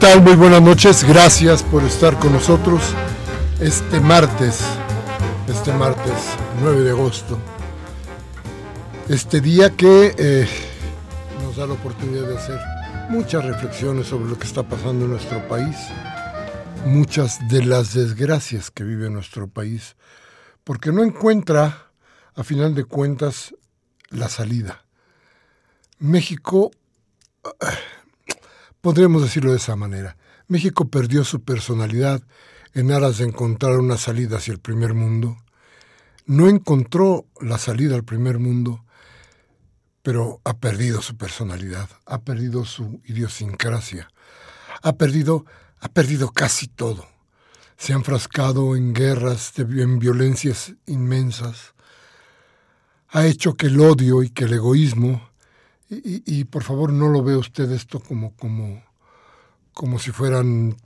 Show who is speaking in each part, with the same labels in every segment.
Speaker 1: Tal? Muy buenas noches. Gracias por estar con nosotros este martes, este martes 9 de agosto. Este día que eh, nos da la oportunidad de hacer muchas reflexiones sobre lo que está pasando en nuestro país, muchas de las desgracias que vive nuestro país, porque no encuentra, a final de cuentas, la salida. México Podríamos decirlo de esa manera. México perdió su personalidad en aras de encontrar una salida hacia el primer mundo. No encontró la salida al primer mundo, pero ha perdido su personalidad, ha perdido su idiosincrasia, ha perdido, ha perdido casi todo. Se ha enfrascado en guerras, en violencias inmensas. Ha hecho que el odio y que el egoísmo y, por favor no lo vea usted esto como, como, como si fueran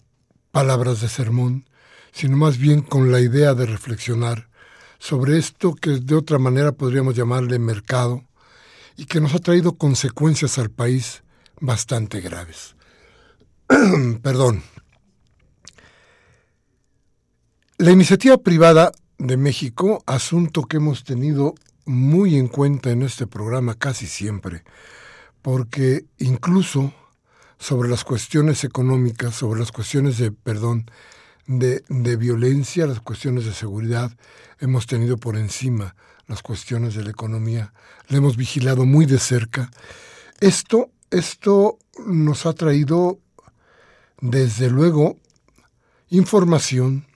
Speaker 1: palabras de sermón, sino más bien con la idea de reflexionar sobre esto que de otra manera podríamos llamarle mercado y que nos ha traído consecuencias al país bastante graves. Perdón. La iniciativa privada de México, asunto que hemos tenido muy en cuenta en este programa casi siempre, porque incluso sobre las cuestiones económicas, sobre las cuestiones de, perdón, de, de, violencia, las cuestiones de seguridad, hemos tenido por encima las cuestiones de la economía, le hemos vigilado muy de cerca. Esto, esto nos ha traído, desde luego, información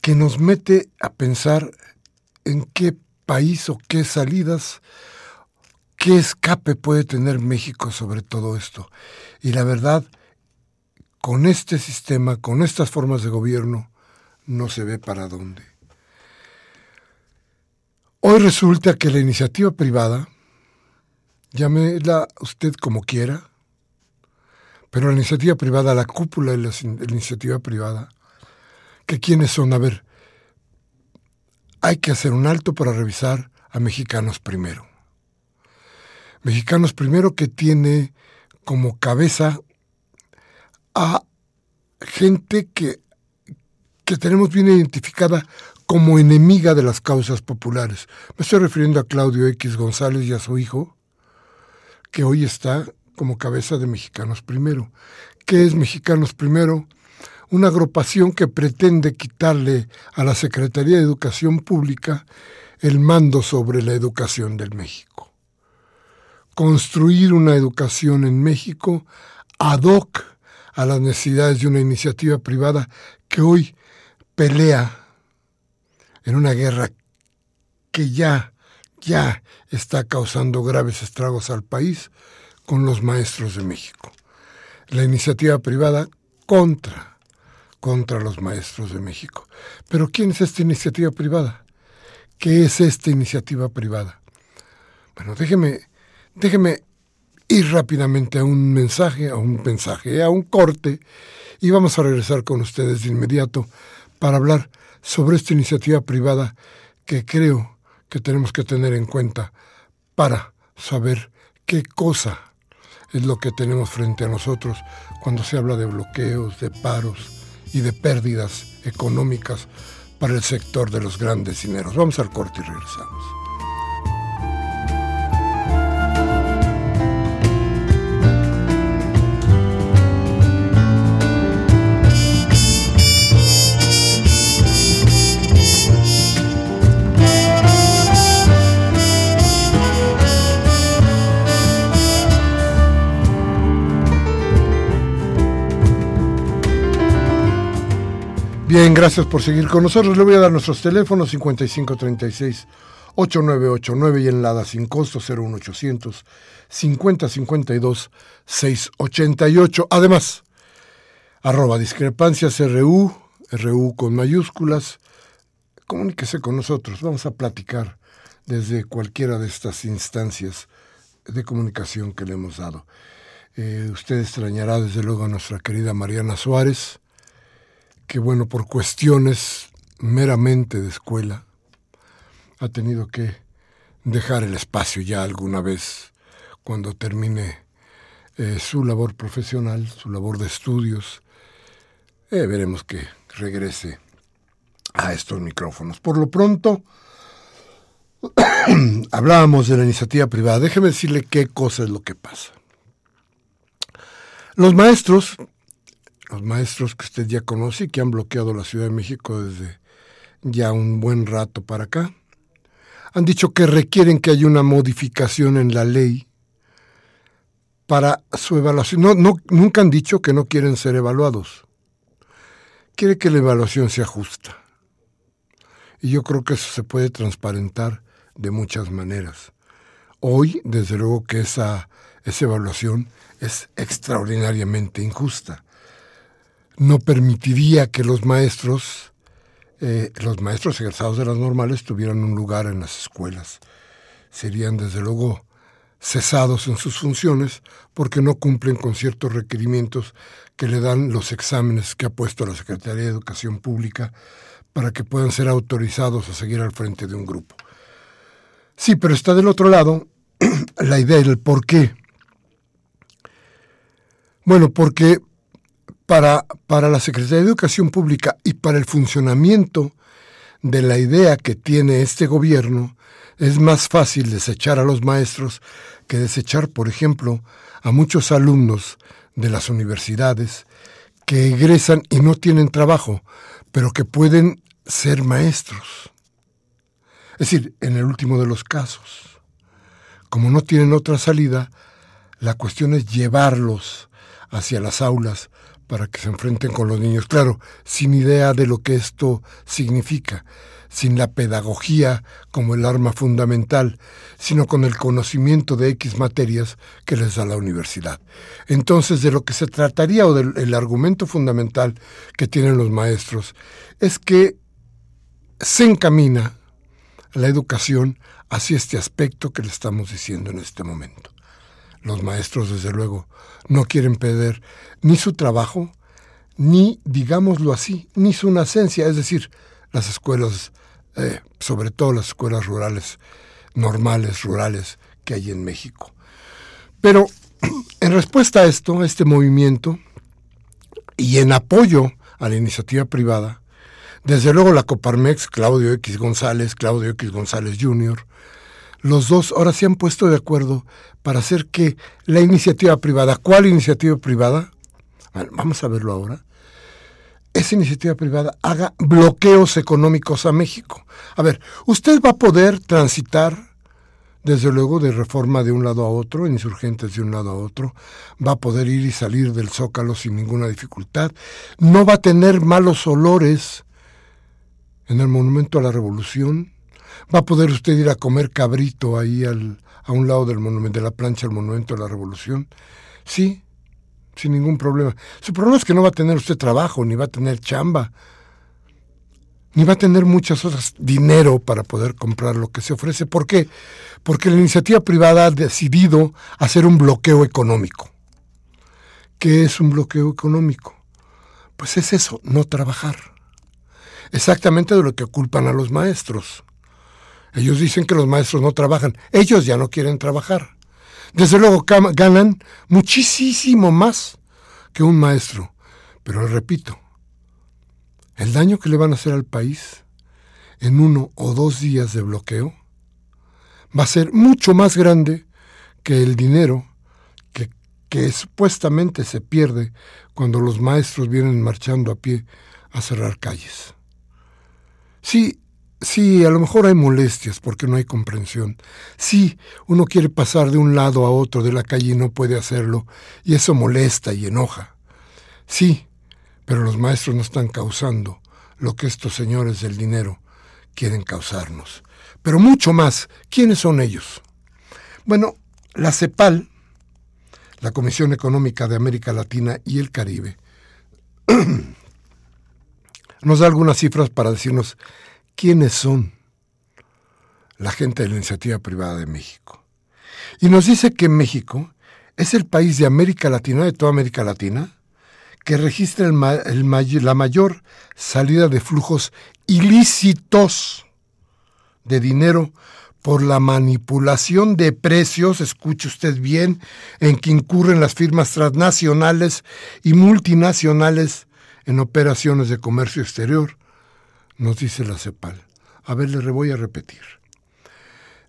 Speaker 1: que nos mete a pensar en qué país o qué salidas ¿Qué escape puede tener México sobre todo esto? Y la verdad, con este sistema, con estas formas de gobierno, no se ve para dónde. Hoy resulta que la iniciativa privada, llámela usted como quiera, pero la iniciativa privada, la cúpula de la, iniciativa privada, que quiénes son, a ver, hay que hacer un alto para revisar a mexicanos primero. Mexicanos Primero que tiene como cabeza a gente que, que tenemos bien identificada como enemiga de las causas populares. Me estoy refiriendo a Claudio X González y a su hijo, que hoy está como cabeza de Mexicanos Primero. ¿Qué es Mexicanos Primero? Una agrupación que pretende quitarle a la Secretaría de Educación Pública el mando sobre la educación del México construir una educación en México ad hoc a las necesidades de una iniciativa privada que hoy pelea en una guerra que ya, ya está causando graves estragos al país con los maestros de México. La iniciativa privada contra, contra los maestros de México. Pero ¿quién es esta iniciativa privada? ¿Qué es esta iniciativa privada? Bueno, déjeme Déjeme ir rápidamente a un mensaje, a un mensaje, a un corte, y vamos a regresar con ustedes de inmediato para hablar sobre esta iniciativa privada que creo que tenemos que tener en cuenta para saber qué cosa es lo que tenemos frente a nosotros cuando se habla de bloqueos, de paros y de pérdidas económicas para el sector de los grandes dineros. Vamos al corte y regresamos. Bien, gracias por seguir con nosotros. Le voy a dar nuestros teléfonos 5536 8989 y en la sin costo 01800 5052 688. Además, arroba discrepancias RU, RU con mayúsculas. Comuníquese con nosotros. Vamos a platicar desde cualquiera de estas instancias de comunicación que le hemos dado. Eh, usted extrañará desde luego a nuestra querida Mariana Suárez que bueno, por cuestiones meramente de escuela, ha tenido que dejar el espacio ya alguna vez cuando termine eh, su labor profesional, su labor de estudios. Eh, veremos que regrese a estos micrófonos. Por lo pronto, hablábamos de la iniciativa privada. Déjeme decirle qué cosa es lo que pasa. Los maestros los maestros que usted ya conoce y que han bloqueado la Ciudad de México desde ya un buen rato para acá, han dicho que requieren que haya una modificación en la ley para su evaluación. No, nunca han dicho que no quieren ser evaluados. Quiere que la evaluación sea justa. Y yo creo que eso se puede transparentar de muchas maneras. Hoy, desde luego que esa, esa evaluación es extraordinariamente injusta no permitiría que los maestros, eh, los maestros egresados de las normales tuvieran un lugar en las escuelas. Serían desde luego cesados en sus funciones porque no cumplen con ciertos requerimientos que le dan los exámenes que ha puesto la Secretaría de Educación Pública para que puedan ser autorizados a seguir al frente de un grupo. Sí, pero está del otro lado la idea del por qué. Bueno, porque para, para la Secretaría de Educación Pública y para el funcionamiento de la idea que tiene este gobierno, es más fácil desechar a los maestros que desechar, por ejemplo, a muchos alumnos de las universidades que egresan y no tienen trabajo, pero que pueden ser maestros. Es decir, en el último de los casos, como no tienen otra salida, la cuestión es llevarlos hacia las aulas para que se enfrenten con los niños. Claro, sin idea de lo que esto significa, sin la pedagogía como el arma fundamental, sino con el conocimiento de X materias que les da la universidad. Entonces, de lo que se trataría o del argumento fundamental que tienen los maestros es que se encamina la educación hacia este aspecto que le estamos diciendo en este momento. Los maestros, desde luego, no quieren perder ni su trabajo, ni, digámoslo así, ni su nacencia, es decir, las escuelas, eh, sobre todo las escuelas rurales, normales, rurales que hay en México. Pero en respuesta a esto, a este movimiento, y en apoyo a la iniciativa privada, desde luego la Coparmex, Claudio X González, Claudio X González Jr., los dos ahora se han puesto de acuerdo para hacer que la iniciativa privada, ¿cuál iniciativa privada? vamos a verlo ahora. Esa iniciativa privada haga bloqueos económicos a México. A ver, usted va a poder transitar, desde luego, de reforma de un lado a otro, insurgentes de un lado a otro, va a poder ir y salir del zócalo sin ninguna dificultad, no va a tener malos olores en el Monumento a la Revolución, ¿Va a poder usted ir a comer cabrito ahí al, a un lado del monumento, de la plancha del Monumento de la Revolución? Sí, sin ningún problema. Su problema es que no va a tener usted trabajo, ni va a tener chamba. ni va a tener muchas otras dinero para poder comprar lo que se ofrece. ¿Por qué? Porque la iniciativa privada ha decidido hacer un bloqueo económico. ¿Qué es un bloqueo económico? Pues es eso, no trabajar. Exactamente de lo que culpan a los maestros. Ellos dicen que los maestros no trabajan. Ellos ya no quieren trabajar. Desde luego ganan muchísimo más que un maestro. Pero repito, el daño que le van a hacer al país en uno o dos días de bloqueo va a ser mucho más grande que el dinero que, supuestamente se pierde cuando los maestros vienen marchando a pie a cerrar calles. Sí, sí, a lo mejor hay molestias porque no hay comprensión. Sí, uno quiere pasar de un lado a otro de la calle y no puede hacerlo, y eso molesta y enoja. Sí, pero los maestros no están causando lo que estos señores del dinero quieren causarnos. Pero mucho más, ¿quiénes son ellos? Bueno, la CEPAL, la Comisión Económica de América Latina y el Caribe, nos da algunas cifras para decirnos quiénes son la gente de la iniciativa privada de México. Y nos dice que México es el país de América Latina, de toda América Latina, que registra la mayor salida de flujos ilícitos de dinero por la manipulación de precios, escuche usted bien, en que incurren las firmas transnacionales y multinacionales en operaciones de comercio exterior, nos dice la CEPAL. A ver, le voy a repetir.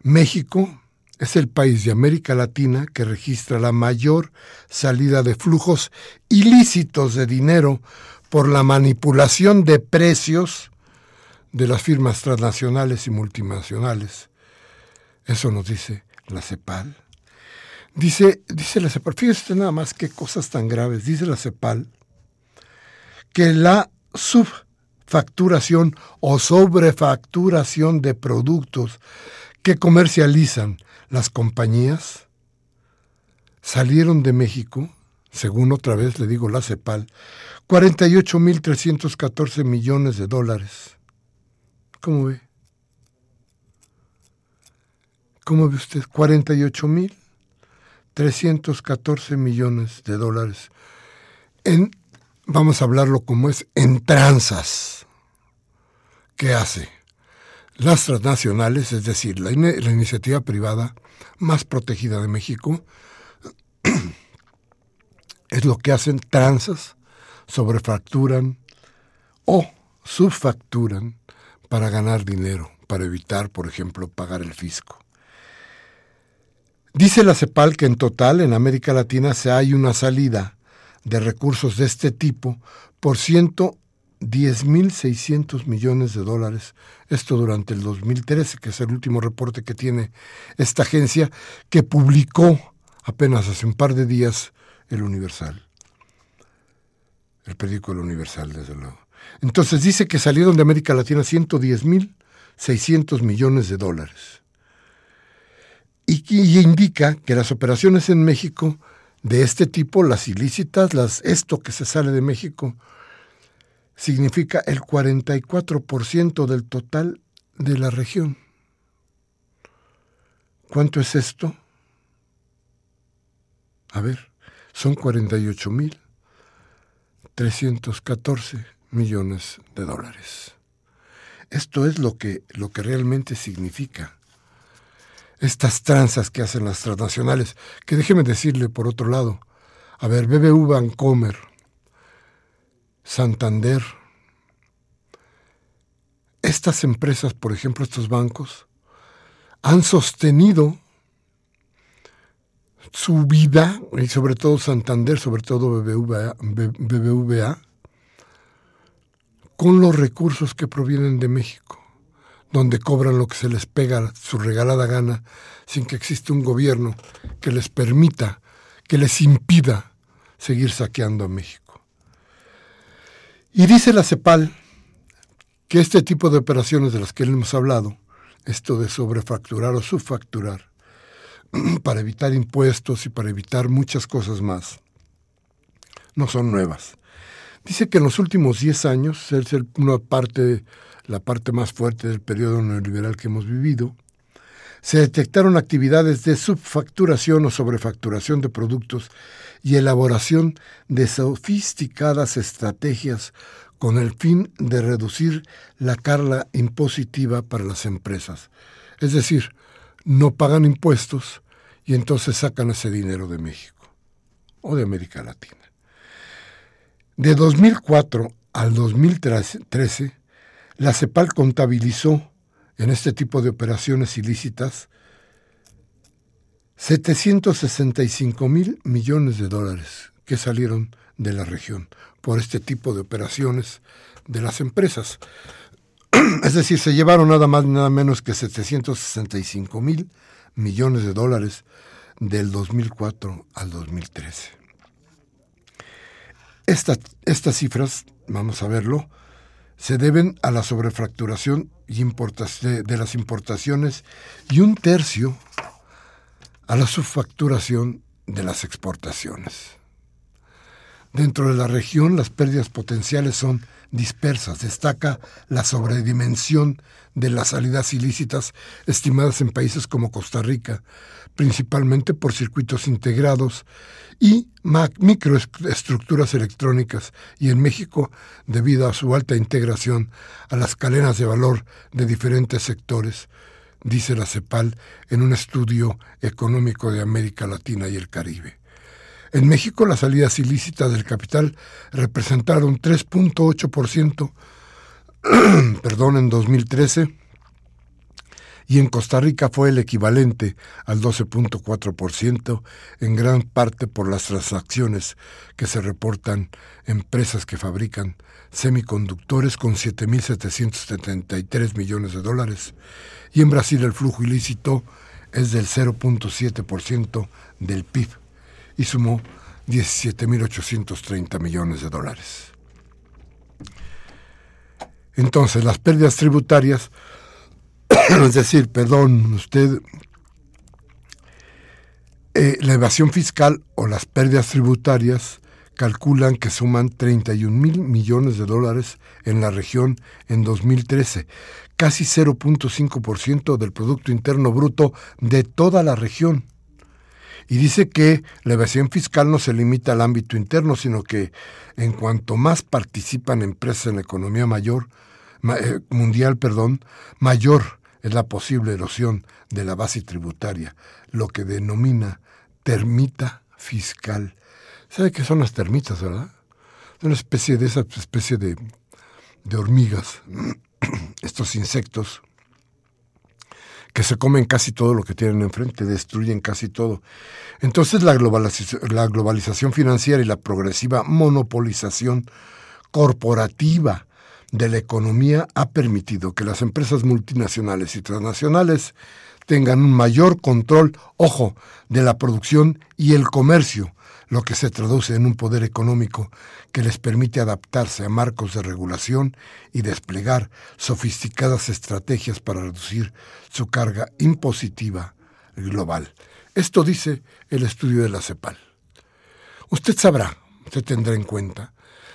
Speaker 1: México es el país de América Latina que registra la mayor salida de flujos ilícitos de dinero por la manipulación de precios de las firmas transnacionales y multinacionales. Eso nos dice la CEPAL. Dice, dice la CEPAL, fíjese nada más qué cosas tan graves, dice la CEPAL, que la subfacturación o sobrefacturación de productos que comercializan las compañías salieron de México, según otra vez le digo la CEPAL, 48.314 millones de dólares. ¿Cómo ve? ¿Cómo ve usted? 48.314 millones de dólares. En, vamos a hablarlo como es, en tranzas. ¿Qué hace? Las transnacionales, es decir, la, la iniciativa privada más protegida de México, es lo que hacen tranzas, sobrefacturan o subfacturan para ganar dinero, para evitar, por ejemplo, pagar el fisco. Dice la CEPAL que en total en América Latina se hay una salida de recursos de este tipo por ciento 10.600 millones de dólares, esto durante el 2013, que es el último reporte que tiene esta agencia, que publicó apenas hace un par de días el Universal, el periódico El Universal, desde luego. Entonces dice que salieron de América Latina 110.600 millones de dólares. Y, y indica que las operaciones en México de este tipo, las ilícitas, las, esto que se sale de México, significa el 44% del total de la región. ¿Cuánto es esto? A ver, son 48.314 millones de dólares. Esto es lo que, lo que realmente significa estas tranzas que hacen las transnacionales, que déjeme decirle por otro lado, a ver, BBV Vancomer, Santander. Estas empresas, por ejemplo, estos bancos, han sostenido su vida, y sobre todo Santander, sobre todo BBVA, BBVA, con los recursos que provienen de México, donde cobran lo que se les pega su regalada gana, sin que exista un gobierno que les permita, que les impida seguir saqueando a México. Y dice la CEPAL que este tipo de operaciones de las que hemos hablado, esto de sobrefacturar o subfacturar, para evitar impuestos y para evitar muchas cosas más, no son nuevas. Dice que en los últimos 10 años, es una parte la parte más fuerte del periodo neoliberal que hemos vivido, se detectaron actividades de subfacturación o sobrefacturación de productos y elaboración de sofisticadas estrategias con el fin de reducir la carga impositiva para las empresas. Es decir, no pagan impuestos y entonces sacan ese dinero de México o de América Latina. De 2004 al 2013, la CEPAL contabilizó en este tipo de operaciones ilícitas 765 mil millones de dólares que salieron de la región por este tipo de operaciones de las empresas. Es decir, se llevaron nada más nada menos que 765 mil millones de dólares del 2004 al 2013. estas cifras, vamos a verlo, se deben a la sobrefracturación de las importaciones y un tercio a la subfacturación de las exportaciones. Dentro de la región las pérdidas potenciales son dispersas. Destaca la sobredimensión de las salidas ilícitas estimadas en países como Costa Rica, principalmente por circuitos integrados y microestructuras electrónicas, y en México debido a su alta integración a las cadenas de valor de diferentes sectores, dice la CEPAL en un estudio económico de América Latina y el Caribe. En México las salidas ilícitas del capital representaron 3.8% perdón, en 2013 y en Costa Rica fue el equivalente al 12.4%, en gran parte por las transacciones que se reportan empresas que fabrican semiconductores con 7.773 millones de dólares, y en Brasil el flujo ilícito es del 0.7% del PIB y sumó 17.830 millones de dólares. Entonces, las pérdidas tributarias, es decir, perdón, usted, eh, la evasión fiscal o las pérdidas tributarias calculan que suman 31 mil millones de dólares en la región en 2013, casi 0.5% del Producto Interno Bruto de toda la región. Y dice que la evasión fiscal no se limita al ámbito interno, sino que en cuanto más participan empresas en la economía mayor, eh, mundial, perdón, mayor es la posible erosión de la base tributaria, lo que denomina termita fiscal. ¿Sabe qué son las termitas, verdad? Una especie de esa especie de, de hormigas, estos insectos que se comen casi todo lo que tienen enfrente, destruyen casi todo. Entonces la la globalización financiera y la progresiva monopolización corporativa de la economía ha permitido que las empresas multinacionales y transnacionales tengan un mayor control, ojo, de la producción y el comercio, lo que se traduce en un poder económico que les permite adaptarse a marcos de regulación y desplegar sofisticadas estrategias para reducir su carga impositiva global. Esto dice el estudio de la CEPAL. Usted sabrá, usted tendrá en cuenta,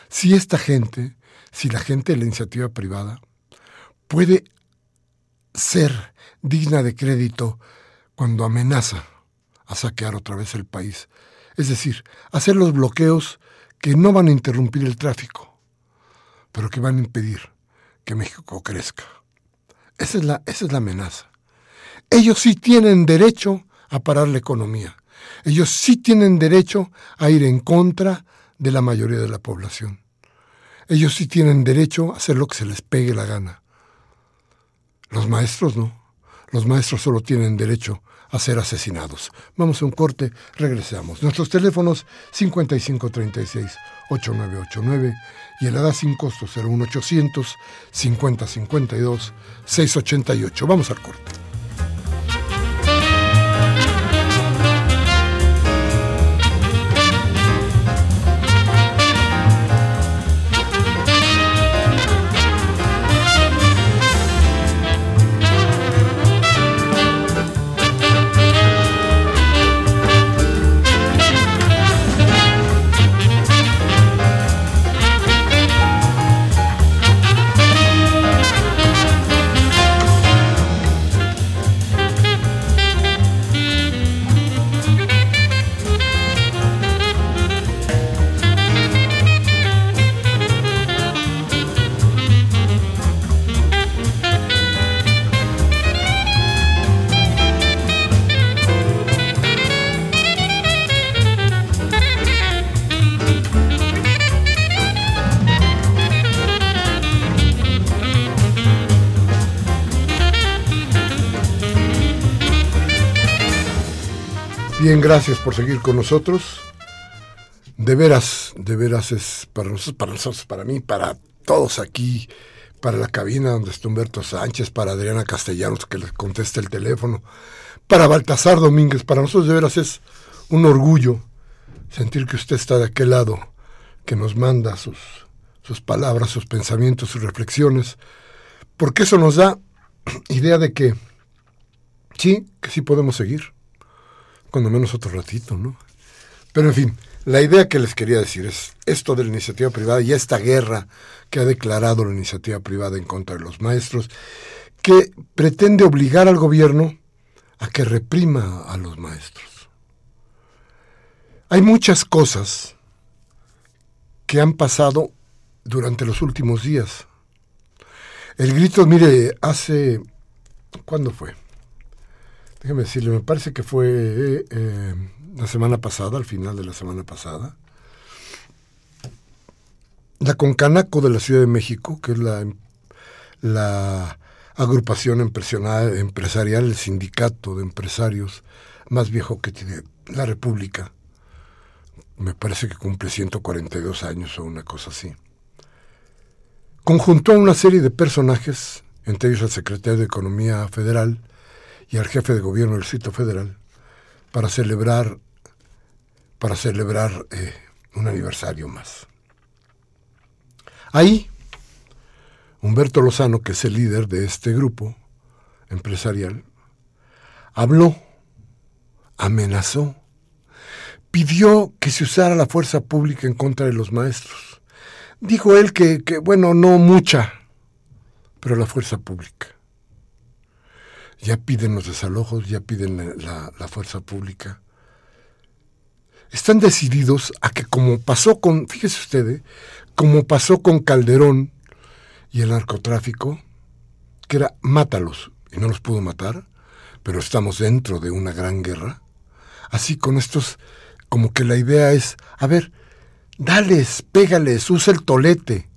Speaker 1: si esta gente, si la gente de la iniciativa privada puede ser digna de crédito cuando amenaza a saquear otra vez el país es decir, hacer los bloqueos que no van a interrumpir el tráfico, pero que van a impedir que México crezca. Esa es la, esa es la amenaza. Ellos sí tienen derecho a parar la economía. Ellos sí tienen derecho a ir en contra de la mayoría de la población. Ellos sí tienen derecho a hacer lo que se les pegue la gana. Los maestros no. Los maestros solo tienen derecho a ser asesinados. Vamos a un corte, regresamos. Nuestros teléfonos 5536-8989 y el ADA sin costo 01800 5052 688. Vamos al corte. Gracias por seguir con nosotros. De veras, de veras es para nosotros, para nosotros, para mí, para todos aquí, para la cabina donde está Humberto Sánchez, para Adriana Castellanos que les contesta el teléfono, para Baltasar Domínguez, para nosotros de veras es un orgullo sentir que usted está de aquel lado, que nos manda sus, sus palabras, sus pensamientos, sus reflexiones, porque eso nos da idea de que sí, que sí podemos seguir, cuando menos otro ratito, ¿no? Pero en fin, la idea que les quería decir es esto de la iniciativa privada y esta guerra que ha declarado la iniciativa privada en contra de los maestros, que pretende obligar al gobierno a que reprima a los maestros. Hay muchas cosas que han pasado durante los últimos días. El grito, mire, hace... ¿Cuándo fue? Déjeme decirle, me parece que fue eh, la semana pasada, al final de la semana pasada. La Concanaco de la Ciudad de México, que es la, agrupación empresarial, el sindicato de empresarios más viejo que tiene la República, me parece que cumple 142 años o una cosa así, conjuntó a una serie de personajes, entre ellos al secretario de Economía Federal y al jefe de gobierno del sitio federal, para celebrar, para celebrar eh, un aniversario más. Ahí, Humberto Lozano, que es el líder de este grupo empresarial, habló, amenazó, pidió que se usara la fuerza pública en contra de los maestros. Dijo él que, bueno, no mucha, pero la fuerza pública. Ya piden los desalojos, ya piden la, fuerza pública. Están decididos a que como pasó con, fíjese usted, ¿eh? como pasó con Calderón y el narcotráfico, que era mátalos, y no los pudo matar, pero estamos dentro de una gran guerra. Así con estos como que la idea es, a ver, dales, pégales, usa el tolete.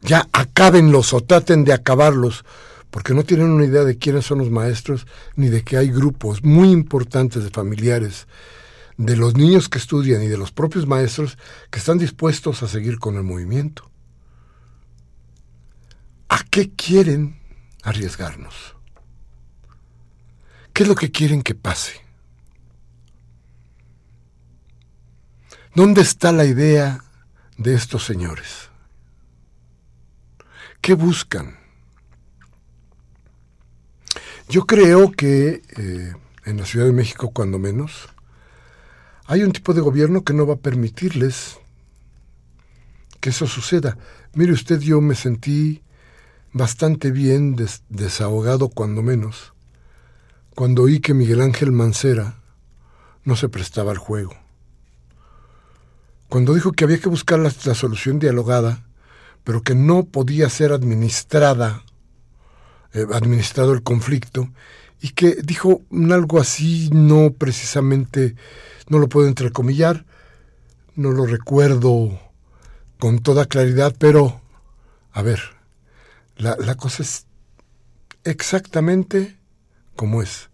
Speaker 1: Ya acábenlos o traten de acabarlos, porque no tienen una idea de quiénes son los maestros, ni de que hay grupos muy importantes de familiares, de los niños que estudian y de los propios maestros que están dispuestos a seguir con el movimiento. ¿A qué quieren arriesgarnos? ¿Qué es lo que quieren que pase? ¿Dónde está la idea de estos señores? ¿Qué buscan? Yo creo que eh, en la Ciudad de México, cuando menos, hay un tipo de gobierno que no va a permitirles que eso suceda. Mire usted, yo me sentí bastante bien desahogado, cuando menos, cuando oí que Miguel Ángel Mancera no se prestaba al juego cuando dijo que había que buscar la, solución dialogada, pero que no podía ser administrada, eh, administrado el conflicto, y que dijo algo así, no precisamente, no lo puedo entrecomillar, no lo recuerdo con toda claridad, pero, a ver, la, la cosa es exactamente como es.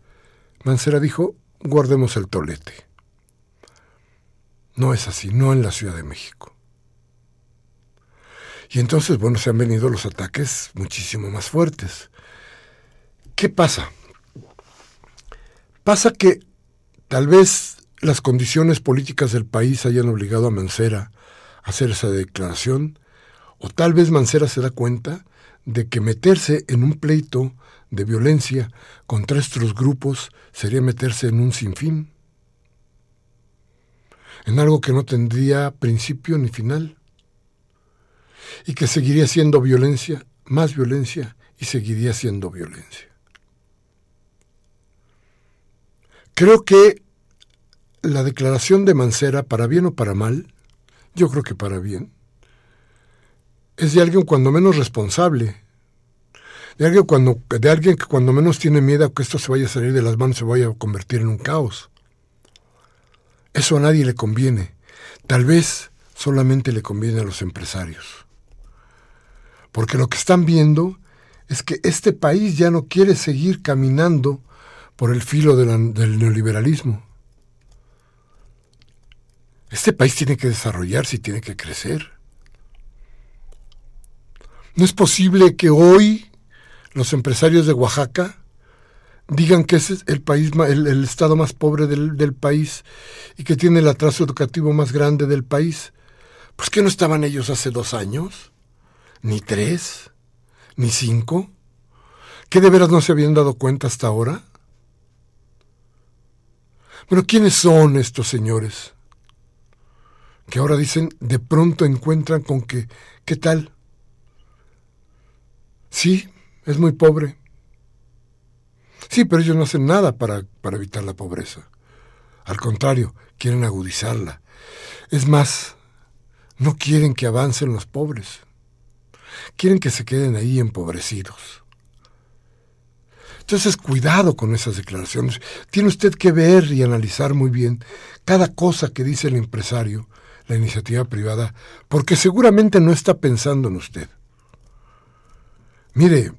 Speaker 1: Mancera dijo, guardemos el tolete. No es así, no en la Ciudad de México. Y entonces, bueno, se han venido los ataques muchísimo más fuertes. ¿Qué pasa? Pasa que tal vez las condiciones políticas del país hayan obligado a Mancera a hacer esa declaración, o tal vez Mancera se da cuenta de que meterse en un pleito de violencia contra estos grupos sería meterse en un sinfín en algo que no tendría principio ni final y que seguiría siendo violencia, más violencia y seguiría siendo violencia. Creo que la declaración de Mancera, para bien o para mal, yo creo que para bien, es de alguien cuando menos responsable, de alguien, que cuando menos tiene miedo a que esto se vaya a salir de las manos, se vaya a convertir en un caos. Eso a nadie le conviene. Tal vez solamente le conviene a los empresarios. Porque lo que están viendo es que este país ya no quiere seguir caminando por el filo del neoliberalismo. Este país tiene que desarrollarse y tiene que crecer. No es posible que hoy los empresarios de Oaxaca digan que es el país, el, estado más pobre del, país y que tiene el atraso educativo más grande del país. Pues que no estaban ellos hace dos años, ni tres, ni cinco. ¿Que de veras no se habían dado cuenta hasta ahora? Bueno, ¿quiénes son estos señores? Que ahora dicen, de pronto encuentran con que, ¿qué tal? Sí, es muy pobre. Sí, pero ellos no hacen nada para, para evitar la pobreza. Al contrario, quieren agudizarla. Es más, no quieren que avancen los pobres. Quieren que se queden ahí empobrecidos. Entonces, cuidado con esas declaraciones. Tiene usted que ver y analizar muy bien cada cosa que dice el empresario, la iniciativa privada, porque seguramente no está pensando en usted. Mire,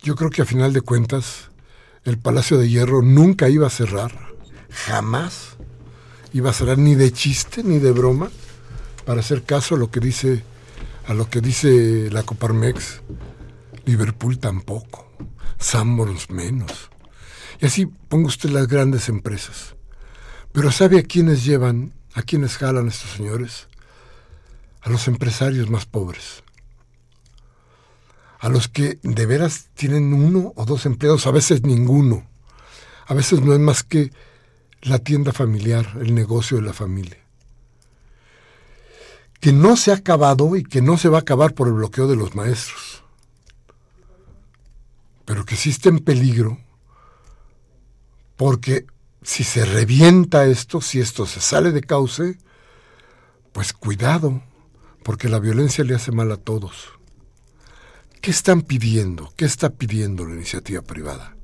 Speaker 1: yo creo que a final de cuentas el Palacio de Hierro nunca iba a cerrar, jamás iba a cerrar ni de chiste ni de broma, para hacer caso a lo que dice a lo que dice la Coparmex. Liverpool tampoco, Sanborns menos. Y así ponga usted las grandes empresas. Pero ¿sabe a quiénes llevan, a quiénes jalan estos señores? A los empresarios más pobres a los que de veras tienen uno o dos empleados, a veces ninguno. A veces no es más que la tienda familiar, el negocio de la familia. Que no se ha acabado y que no se va a acabar por el bloqueo de los maestros. Pero que sí está en peligro porque si se revienta esto, si esto se sale de cauce, pues cuidado, porque la violencia le hace mal a todos. ¿Qué están pidiendo? ¿Qué está pidiendo la iniciativa privada?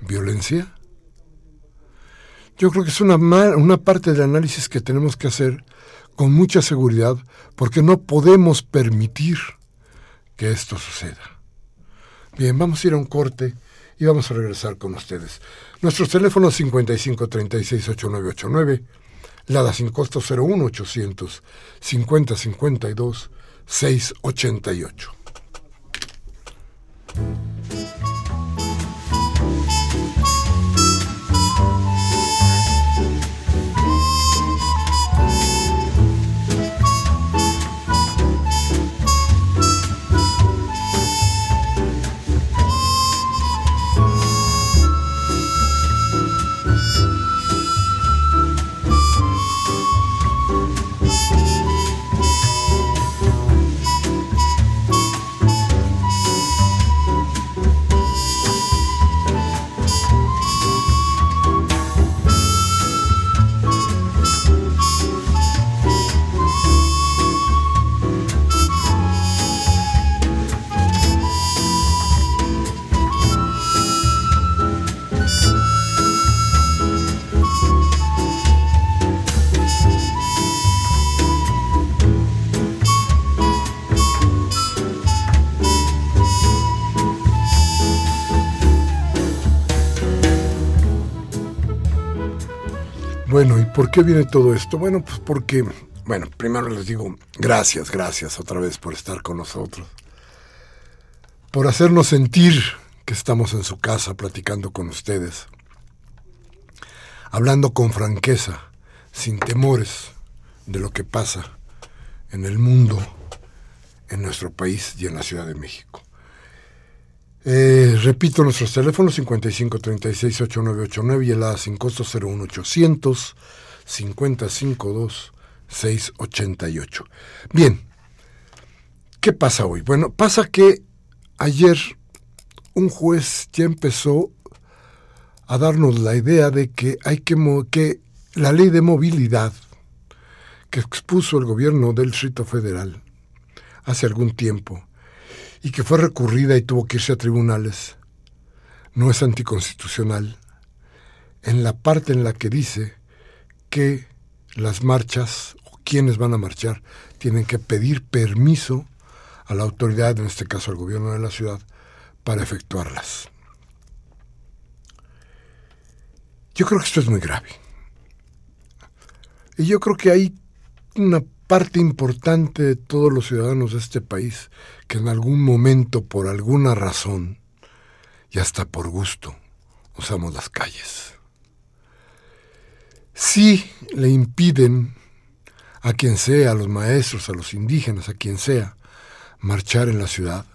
Speaker 1: ¿Violencia? Yo creo que es una, una parte del análisis que tenemos que hacer con mucha seguridad porque no podemos permitir que esto suceda. Bien, vamos a ir a un corte y vamos a regresar con ustedes. Nuestros teléfonos 55 36 8989, Lada sin costo 01 800 50 52 688. Por qué viene todo esto? Bueno, pues porque, bueno, primero les digo gracias, gracias otra vez por estar con nosotros, por hacernos sentir que estamos en su casa platicando con ustedes, hablando con franqueza, sin temores de lo que pasa en el mundo, en nuestro país y en la Ciudad de México. Eh, repito nuestros teléfonos 55 36 8989 y el A sin costo 01800 552 688. Bien, ¿qué pasa hoy? Bueno, pasa que ayer un juez ya empezó a darnos la idea de que hay que, que la ley de movilidad que expuso el gobierno del Distrito Federal hace algún tiempo y que fue recurrida y tuvo que irse a tribunales, no es anticonstitucional en la parte en la que dice que las marchas o quienes van a marchar tienen que pedir permiso a la autoridad, en este caso al gobierno de la ciudad, para efectuarlas. Yo creo que esto es muy grave. Y yo creo que hay una parte importante de todos los ciudadanos de este país que en algún momento, por alguna razón, y hasta por gusto, usamos las calles. Si le impiden a quien sea, a los maestros, a los indígenas, a quien sea, marchar en la ciudad,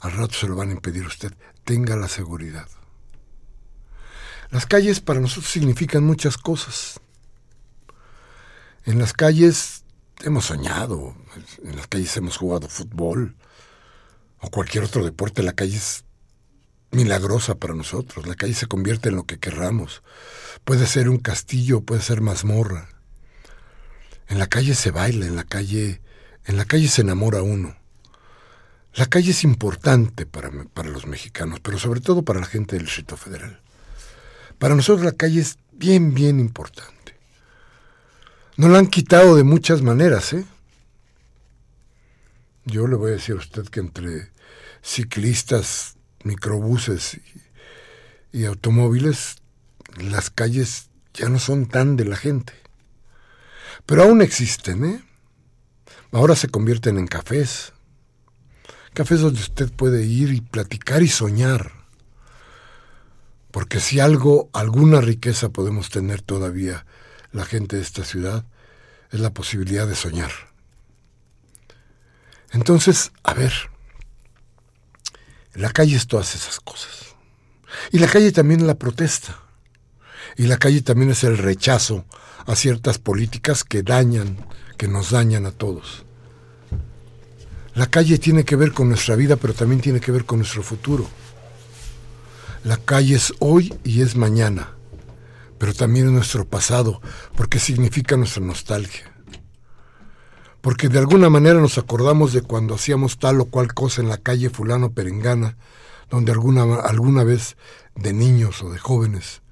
Speaker 1: al rato se lo van a impedir a usted. Tenga la seguridad. Las calles para nosotros significan muchas cosas. En las calles hemos soñado, en las calles hemos jugado fútbol o cualquier otro deporte. La calle es milagrosa para nosotros. La calle se convierte en lo que querramos. Puede ser un castillo, puede ser mazmorra. En la calle se baila, en la calle, en la calle se enamora uno. La calle es importante para, para los mexicanos, pero sobre todo para la gente del Distrito Federal. Para nosotros la calle es bien, bien importante. No la han quitado de muchas maneras, ¿eh? Yo le voy a decir a usted que entre ciclistas, microbuses y, automóviles, las calles ya no son tan de la gente. Pero aún existen, ¿eh? Ahora se convierten en cafés. Cafés donde usted puede ir y platicar y soñar. Porque si algo, alguna riqueza podemos tener todavía la gente de esta ciudad es la posibilidad de soñar. Entonces, a ver, la calle es todas esas cosas. Y la calle también es la protesta. Y la calle también es el rechazo a ciertas políticas que dañan, que nos dañan a todos. La calle tiene que ver con nuestra vida, pero también tiene que ver con nuestro futuro. La calle es hoy y es mañana pero también nuestro pasado, porque significa nuestra nostalgia. Porque de alguna manera nos acordamos de cuando hacíamos tal o cual cosa en la calle fulano perengana, donde alguna, alguna vez de niños o de jóvenes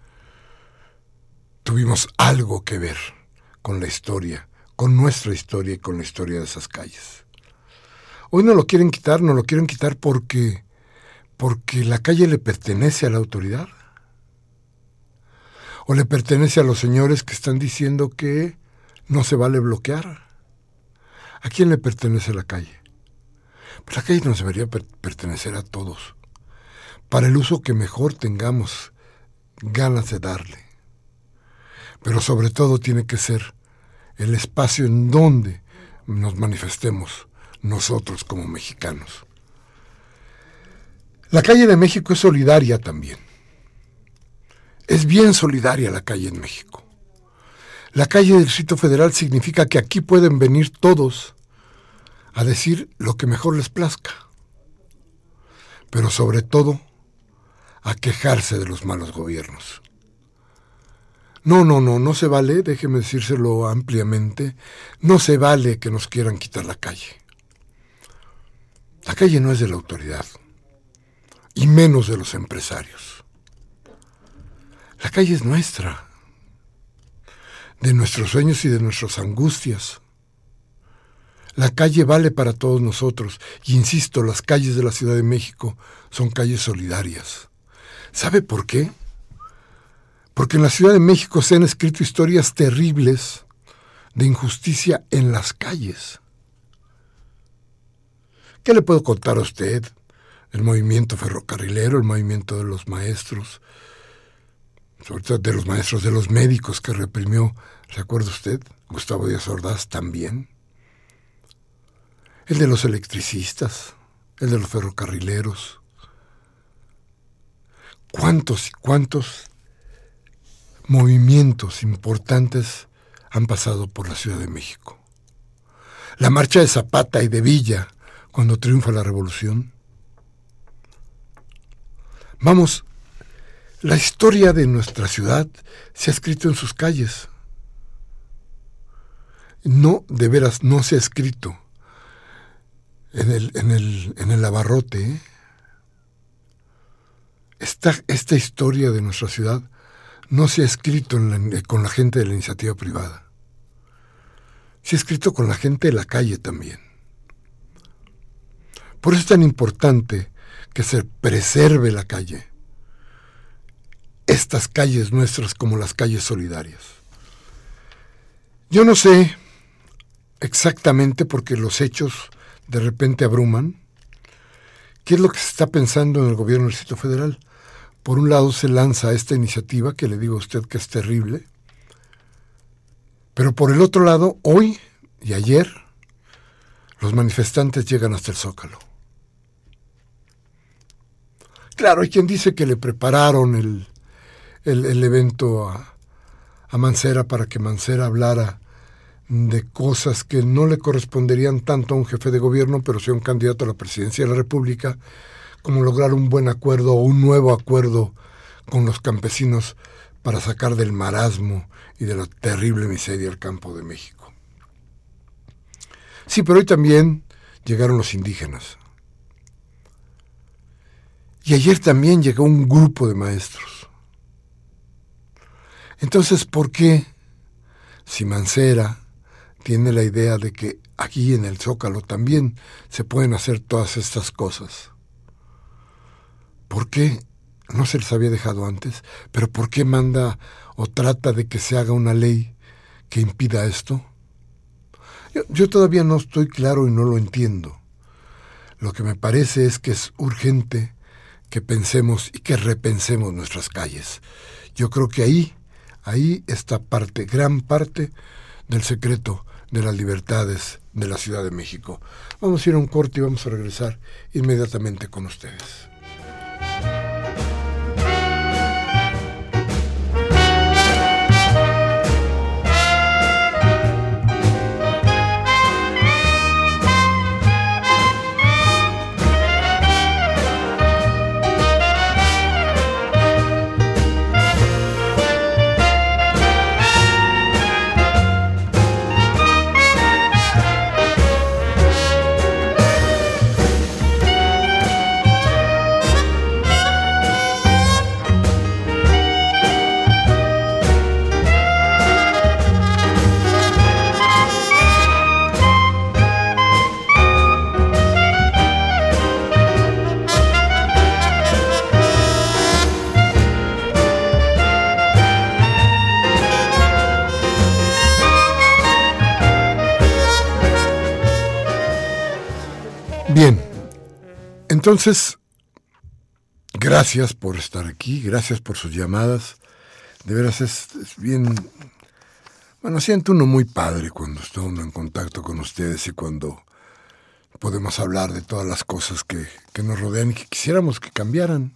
Speaker 1: tuvimos algo que ver con la historia, con nuestra historia y con la historia de esas calles. Hoy no lo quieren quitar, no lo quieren quitar porque porque la calle le pertenece a la autoridad o le pertenece a los señores que están diciendo que no se vale bloquear. ¿A quién le pertenece la calle? Pues la calle nos debería pertenecer a todos, para el uso que mejor tengamos ganas de darle. Pero sobre todo tiene que ser el espacio en donde nos manifestemos nosotros como mexicanos. La calle de México es solidaria también. Es bien solidaria la calle en México. La calle del Distrito Federal significa que aquí pueden venir todos a decir lo que mejor les plazca, pero sobre todo a quejarse de los malos gobiernos. No, no, no, no se vale, déjeme decírselo ampliamente, no se vale que nos quieran quitar la calle. La calle no es de la autoridad, y menos de los empresarios. La calle es nuestra, de nuestros sueños y de nuestras angustias. La calle vale para todos nosotros, y insisto, las calles de la Ciudad de México son calles solidarias. ¿Sabe por qué? Porque en la Ciudad de México se han escrito historias terribles de injusticia en las calles. ¿Qué le puedo contar a usted? El movimiento ferrocarrilero, el movimiento de los maestros, sobre todo de los maestros, de los médicos que reprimió, ¿recuerda usted? Gustavo Díaz Ordaz también. El de los electricistas, el de los ferrocarrileros. ¿Cuántos y cuántos movimientos importantes han pasado por la Ciudad de México? La marcha de Zapata y de Villa, cuando triunfa la revolución. Vamos la historia de nuestra ciudad se ha escrito en sus calles. No, de veras, no se ha escrito en el, en el, en el abarrote. ¿eh? Esta, esta, historia de nuestra ciudad no se ha escrito con la gente de la iniciativa privada. Se ha escrito con la gente de la calle también. Por eso es tan importante que se preserve la calle estas calles nuestras como las calles solidarias. Yo no sé exactamente porque los hechos de repente abruman, ¿qué es lo que se está pensando en el gobierno del Distrito Federal? Por un lado se lanza esta iniciativa, que le digo a usted que es terrible, pero por el otro lado, hoy y ayer, los manifestantes llegan hasta el Zócalo. Claro, hay quien dice que le prepararon el, el, evento a, a Mancera para que Mancera hablara de cosas que no le corresponderían tanto a un jefe de gobierno, pero sí a un candidato a la presidencia de la República, como lograr un buen acuerdo o un nuevo acuerdo con los campesinos para sacar del marasmo y de la terrible miseria el campo de México. Sí, pero hoy también llegaron los indígenas. Y ayer también llegó un grupo de maestros. Entonces, ¿por qué si Mancera tiene la idea de que aquí en el Zócalo también se pueden hacer todas estas cosas? ¿Por qué no se les había dejado antes? ¿Pero por qué manda o trata de que se haga una ley que impida esto? Yo, yo, todavía no estoy claro y no lo entiendo. Lo que me parece es que es urgente que pensemos y que repensemos nuestras calles. Yo creo que ahí, ahí está parte, gran parte del secreto de las libertades de la Ciudad de México. Vamos a ir a un corte y vamos a regresar inmediatamente con ustedes. Entonces, gracias por estar aquí, gracias por sus llamadas. De veras es, bien... Bueno, siento uno muy padre cuando está en contacto con ustedes y cuando podemos hablar de todas las cosas que, que nos rodean y que quisiéramos que cambiaran.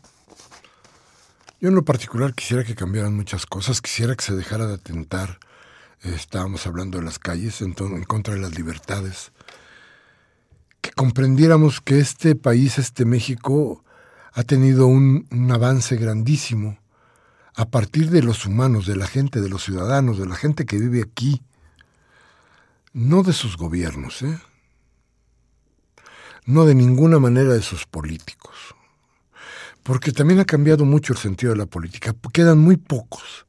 Speaker 1: Yo en lo particular quisiera que cambiaran muchas cosas, quisiera que se dejara de atentar. estábamos hablando de las calles en, en contra de las libertades que comprendiéramos que este país, este México, ha tenido un, avance grandísimo a partir de los humanos, de la gente, de los ciudadanos, de la gente que vive aquí, no de sus gobiernos, ¿eh? no de ninguna manera de sus políticos, porque también ha cambiado mucho el sentido de la política. Quedan muy pocos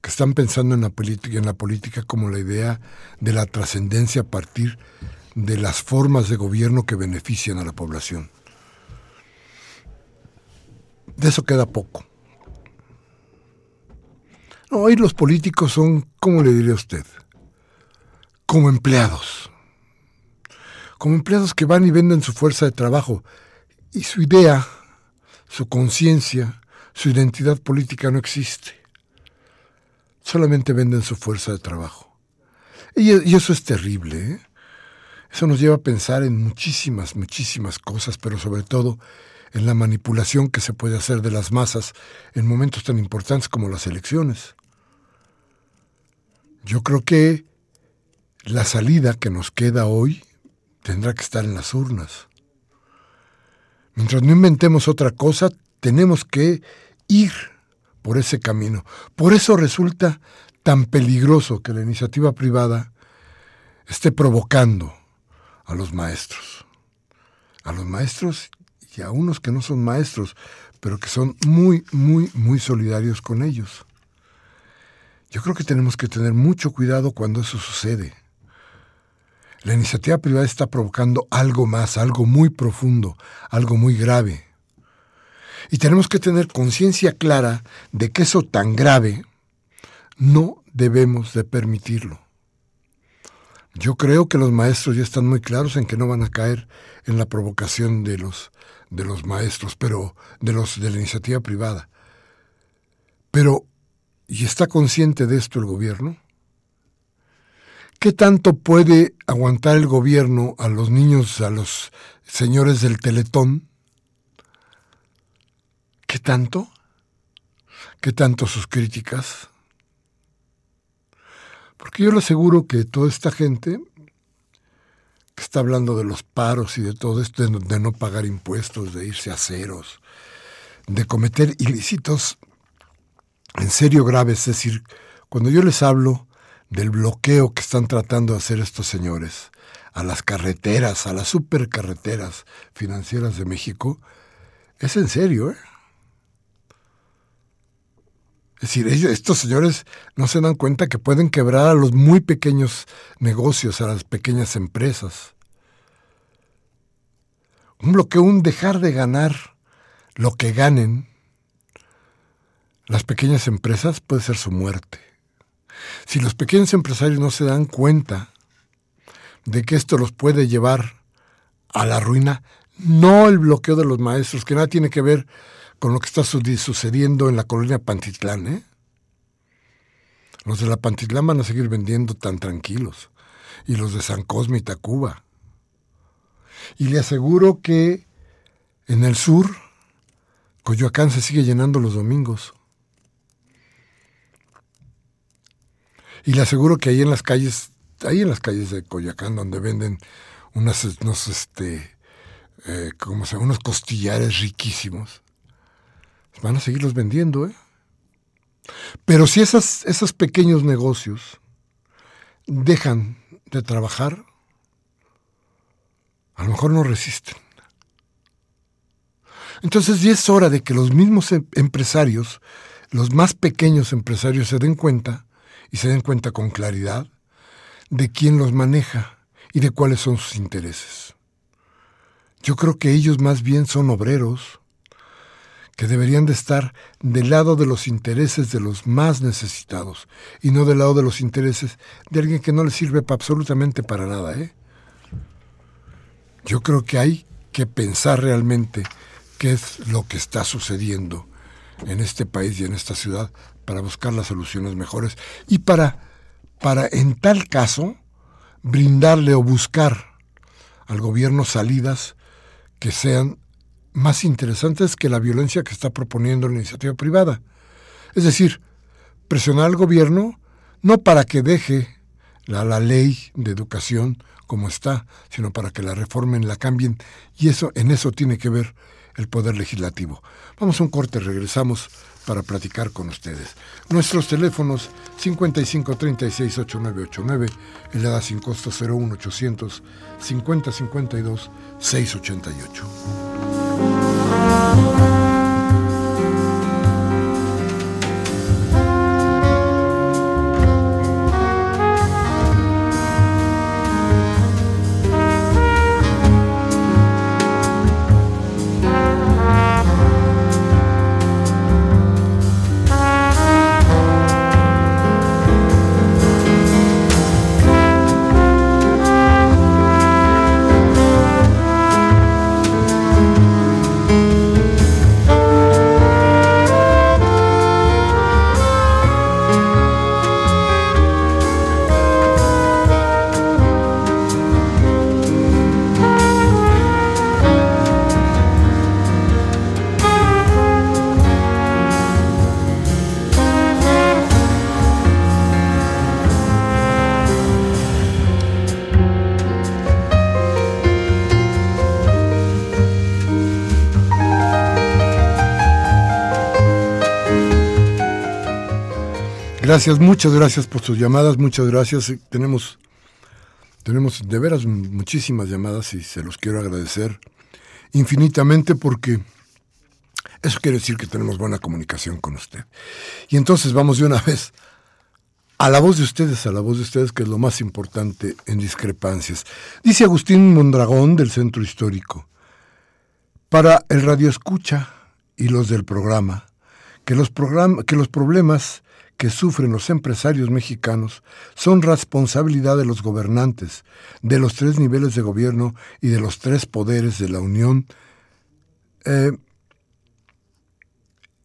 Speaker 1: que están pensando en la política, en la política como la idea de la trascendencia a partir las formas de gobierno que benefician a la población. De eso queda poco. hoy los políticos son, ¿cómo le diría usted? Como empleados. Como empleados que van y venden su fuerza de trabajo y su idea, su conciencia, su identidad política no existe. Solamente venden su fuerza de trabajo. Y, y eso es terrible. ¿eh? Eso nos lleva a pensar en muchísimas, muchísimas cosas, pero sobre todo en la manipulación que se puede hacer de las masas en momentos tan importantes como las elecciones. Yo creo que la salida que nos queda hoy tendrá que estar en las urnas. Mientras no inventemos otra cosa, tenemos que ir por ese camino. Por eso resulta tan peligroso que la iniciativa privada esté provocando a los maestros. A los maestros y a unos que no son maestros, pero que son muy, muy, muy solidarios con ellos. Yo creo que tenemos que tener mucho cuidado cuando eso sucede. La iniciativa privada está provocando algo más, algo muy profundo, algo muy grave. Y tenemos que tener conciencia clara de que eso tan grave no debemos de permitirlo. Yo creo que los maestros ya están muy claros en que no van a caer en la provocación de los, de los maestros, pero de los de la iniciativa privada. Pero, ¿y está consciente de esto el gobierno? ¿Qué tanto puede aguantar el gobierno a los niños, a los señores del Teletón? ¿Qué tanto? ¿Qué tanto sus críticas? Porque yo le aseguro que toda esta gente que está hablando de los paros y de todo esto, de no, pagar impuestos, de irse a ceros, de cometer ilícitos en serio graves, es decir, cuando yo les hablo del bloqueo que están tratando de hacer estos señores a las carreteras, a las supercarreteras financieras de México, es en serio, ¿eh? Es decir, estos señores no se dan cuenta que pueden quebrar a los muy pequeños negocios, a las pequeñas empresas. Un bloqueo, un dejar de ganar lo que ganen las pequeñas empresas puede ser su muerte. Si los pequeños empresarios no se dan cuenta de que esto los puede llevar a la ruina, no el bloqueo de los maestros, que nada tiene que ver con lo que está sucediendo en la colonia Pantitlán. ¿eh? Los de la Pantitlán van a seguir vendiendo tan tranquilos. Y los de San Cosme y Tacuba. Y le aseguro que en el sur, Coyoacán se sigue llenando los domingos. Y le aseguro que ahí en las calles, ahí en las calles de Coyoacán, donde venden unas, unos, este, eh, como se unos costillares riquísimos, van a seguirlos vendiendo, ¿eh? Pero si esas, esos pequeños negocios dejan de trabajar, a lo mejor no resisten. Entonces ya es hora de que los mismos em, empresarios, los más pequeños empresarios, se den cuenta, y se den cuenta con claridad, de quién los maneja y de cuáles son sus intereses. Yo creo que ellos más bien son obreros, que deberían de estar del lado de los intereses de los más necesitados y no del lado de los intereses de alguien que no le sirve absolutamente para nada. ¿eh? Yo creo que hay que pensar realmente qué es lo que está sucediendo en este país y en esta ciudad para buscar las soluciones mejores y para, para en tal caso, brindarle o buscar al gobierno salidas que sean más interesantes que la violencia que está proponiendo la iniciativa privada. Es decir, presionar al gobierno no para que deje la, la, ley de educación como está, sino para que la reformen, la cambien, y eso en eso tiene que ver el poder legislativo. Vamos a un corte, regresamos para platicar con ustedes. Nuestros teléfonos 55 36 8989, el da sin costo 01800 50 52 688. Gracias, muchas gracias por sus llamadas, muchas gracias. Tenemos, tenemos de veras muchísimas llamadas y se los quiero agradecer infinitamente porque eso quiere decir que tenemos buena comunicación con usted. Y entonces vamos de una vez a la voz de ustedes, a la voz de ustedes, que es lo más importante en discrepancias. Dice Agustín Mondragón del Centro Histórico, para el radio escucha y los del programa que los, que los problemas que sufren los empresarios mexicanos son responsabilidad de los gobernantes, de los tres niveles de gobierno y de los tres poderes de la Unión, eh,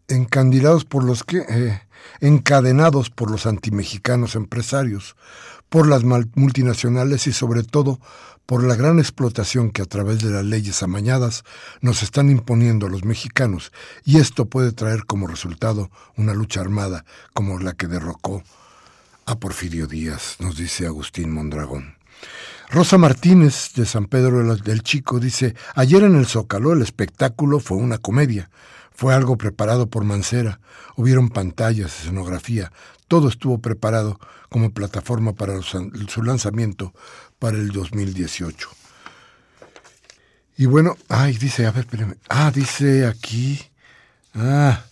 Speaker 1: encandilados por los que, eh, encadenados por los antimexicanos empresarios, por las multinacionales y sobre todo por la gran explotación que a través de las leyes amañadas nos están imponiendo a los mexicanos, y esto puede traer como resultado una lucha armada como la que derrocó a Porfirio Díaz, nos dice Agustín Mondragón. Rosa Martínez de San Pedro del Chico dice, ayer en el Zócalo el espectáculo fue una comedia, fue algo preparado por Mancera, hubieron pantallas, escenografía, todo estuvo preparado como plataforma para su lanzamiento para el 2018. Y bueno, ay, dice, a ver, espérame. Ah, dice aquí. Ah,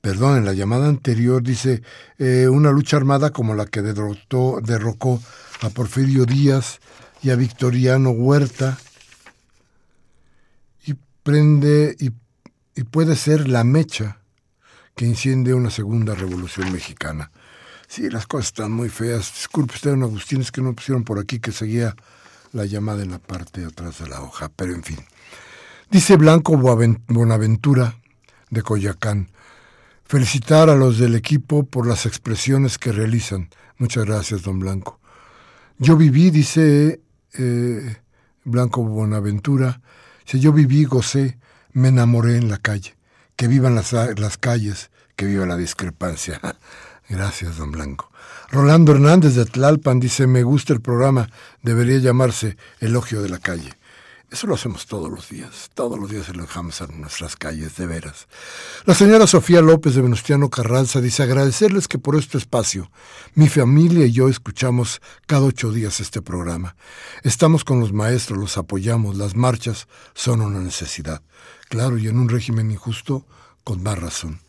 Speaker 1: perdón, en la llamada anterior dice eh, una lucha armada como la que derrotó, derrocó a Porfirio Díaz y a Victoriano Huerta. Y prende y, y puede ser la mecha que enciende una segunda revolución mexicana. Sí, las cosas están muy feas. Disculpe usted, don Agustín, es que no pusieron por aquí que seguía la llamada en la parte de atrás de la hoja, pero en fin. Dice Blanco Bonaventura de Coyacán, felicitar a los del equipo por las expresiones que realizan. Muchas gracias, don Blanco. Yo viví, dice eh, Blanco Bonaventura, si yo viví, gocé, me enamoré en la calle. Que vivan las, las calles, que viva la discrepancia. Gracias, don Blanco. Rolando Hernández de Tlalpan dice, me gusta el programa, debería llamarse Elogio de la Calle. Eso lo hacemos todos los días, todos los días elogiamos a nuestras calles, de veras. La señora Sofía López de Venustiano Carranza dice agradecerles que por este espacio mi familia y yo escuchamos cada ocho días este programa. Estamos con los maestros, los apoyamos, las marchas son una necesidad. Claro, y en un régimen injusto, con más razón.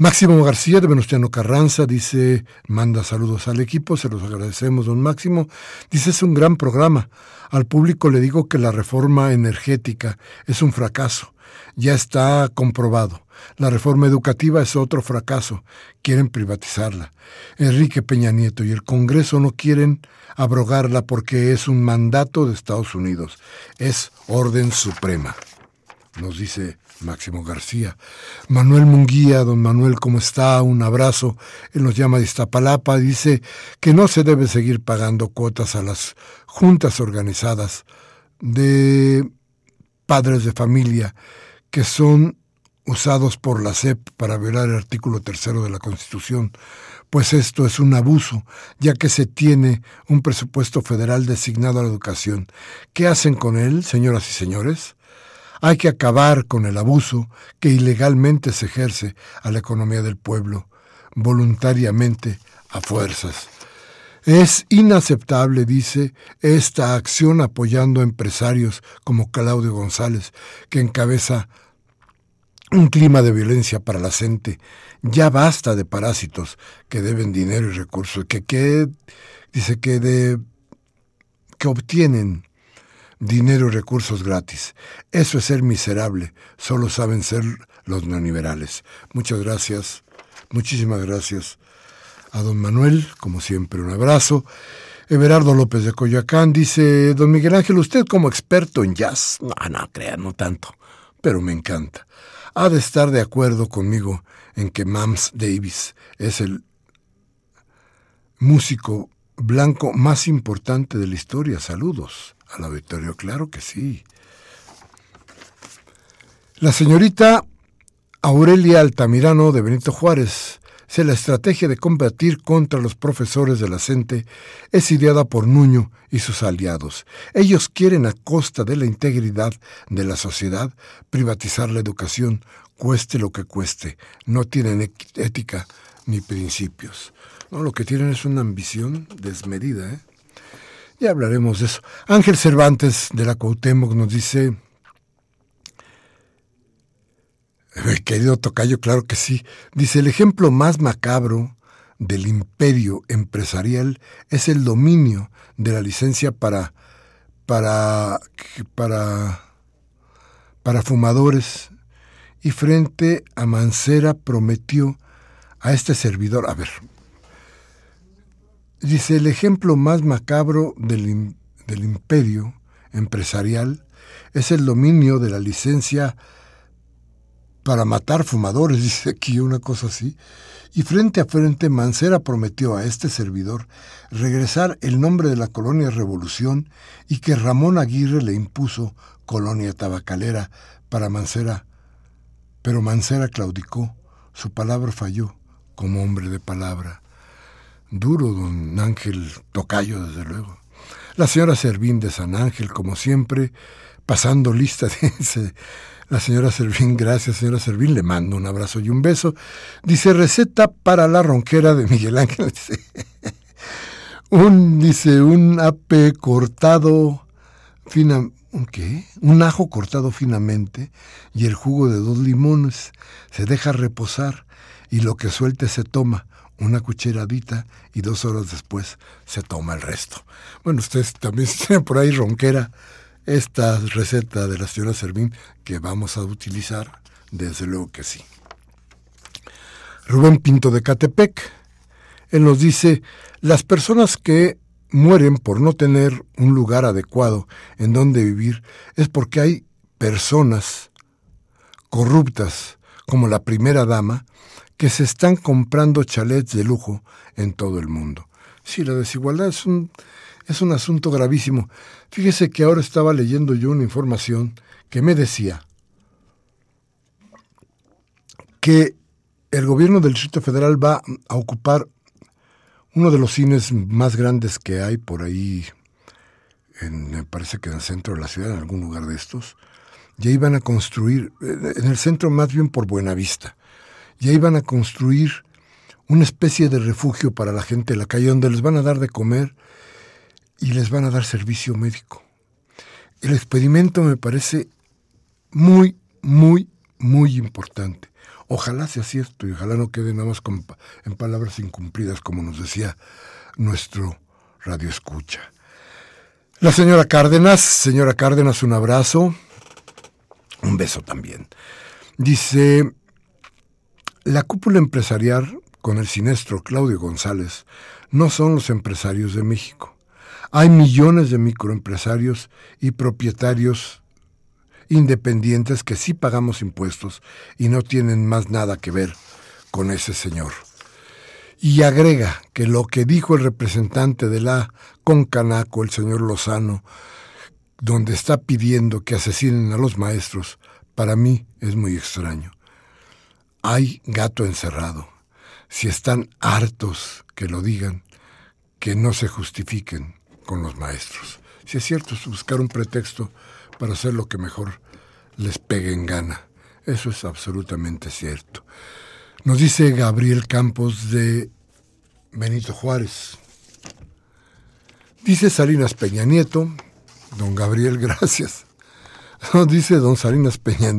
Speaker 1: Máximo García de Venustiano Carranza dice, manda saludos al equipo, se los agradecemos, don Máximo. Dice, es un gran programa. Al público le digo que la reforma energética es un fracaso. Ya está comprobado. La reforma educativa es otro fracaso. Quieren privatizarla. Enrique Peña Nieto y el Congreso no quieren abrogarla porque es un mandato de Estados Unidos. Es orden suprema. Nos dice Máximo García. Manuel Munguía, don Manuel, ¿cómo está? Un abrazo. Él nos llama de Iztapalapa. Dice que no se debe seguir pagando cuotas a las juntas organizadas de padres de familia que son usados por la SEP para violar el artículo tercero de la Constitución, pues esto es un abuso, ya que se tiene un presupuesto federal designado a la educación. ¿Qué hacen con él, señoras y señores? Hay que acabar con el abuso que ilegalmente se ejerce a la economía del pueblo, voluntariamente, a fuerzas. Es inaceptable, dice, esta acción apoyando a empresarios como Claudio González, que encabeza un clima de violencia para la gente. Ya basta de parásitos que deben dinero y recursos, que, que dice que de que obtienen dinero y recursos gratis. Eso es ser miserable, solo saben ser los neoliberales. Muchas gracias, muchísimas gracias a don Manuel, como siempre, un abrazo. Everardo López de Coyoacán dice, don Miguel Ángel, usted como experto en jazz, no, no crea, no tanto, pero me encanta. Ha de estar de acuerdo conmigo en que Mams Davis es el músico blanco más importante de la historia. Saludos a la Victoria, claro que sí. La señorita Aurelia Altamirano de Benito Juárez. Si la estrategia de combatir contra los profesores de la CENTE es ideada por Nuño y sus aliados. Ellos quieren a costa de la integridad de la sociedad privatizar la educación, cueste lo que cueste. No tienen ética ni principios. No, lo que tienen es una ambición desmedida. ¿eh? Ya hablaremos de eso. Ángel Cervantes de la Cuauhtémoc nos dice, eh, querido Tocayo, claro que sí, dice, el ejemplo más macabro del imperio empresarial es el dominio de la licencia para, para, para, para fumadores y frente a Mancera prometió a este servidor, a ver, dice, el ejemplo más macabro del, del imperio empresarial es el dominio de la licencia para matar fumadores, dice aquí una cosa así. Y frente a frente Mancera prometió a este servidor regresar el nombre de la colonia Revolución y que Ramón Aguirre le impuso colonia tabacalera para Mancera. Pero Mancera claudicó, su palabra falló como hombre de palabra. Duro, don Ángel Tocayo, desde luego. La señora Servín de San Ángel, como siempre, pasando lista, dice la señora Servín, gracias señora Servín, le mando un abrazo y un beso. Dice, receta para la ronquera de Miguel Ángel. Dice, un, dice, un ape cortado fina, ¿un qué? Un ajo cortado finamente y el jugo de dos limones. Se deja reposar y lo que suelte se toma una cucharadita y dos horas después se toma el resto. Bueno, ustedes también tienen por ahí ronquera esta receta de la señora Servín que vamos a utilizar, desde luego que sí. Rubén Pinto de Catepec, él nos dice, las personas que mueren por no tener un lugar adecuado en donde vivir es porque hay personas corruptas, como la primera dama, que se están comprando chalets de lujo en todo el mundo. Sí, la desigualdad es un, es un asunto gravísimo. Fíjese que ahora estaba leyendo yo una información que me decía que el gobierno del Distrito Federal va a ocupar uno de los cines más grandes que hay por ahí, en, me parece que en el centro de la ciudad, en algún lugar de estos, y ahí van a construir, en el centro más bien por Buenavista, y ahí van a construir una especie de refugio para la gente de la calle, donde les van a dar de comer y les van a dar servicio médico. El experimento me parece muy, muy, muy importante. Ojalá sea cierto y ojalá no quede nada más en palabras incumplidas, como nos decía nuestro radio escucha. La señora Cárdenas, señora Cárdenas, un abrazo, un beso también. Dice, la cúpula empresarial con el siniestro Claudio González no son los empresarios de México. Hay millones de microempresarios y propietarios independientes que sí pagamos impuestos y no tienen más nada que ver con ese señor. Y agrega que lo que dijo el representante de la Concanaco, el señor Lozano, donde está pidiendo que asesinen a los maestros, para mí es muy extraño. Hay gato encerrado. Si están hartos que lo digan, que no se justifiquen con los maestros. Si es cierto, es buscar un pretexto para hacer lo que mejor les pegue en gana. Eso es absolutamente cierto. Nos dice Gabriel Campos de Benito Juárez. Dice Salinas Peña Nieto, don Gabriel, gracias. dice don Salinas Peña,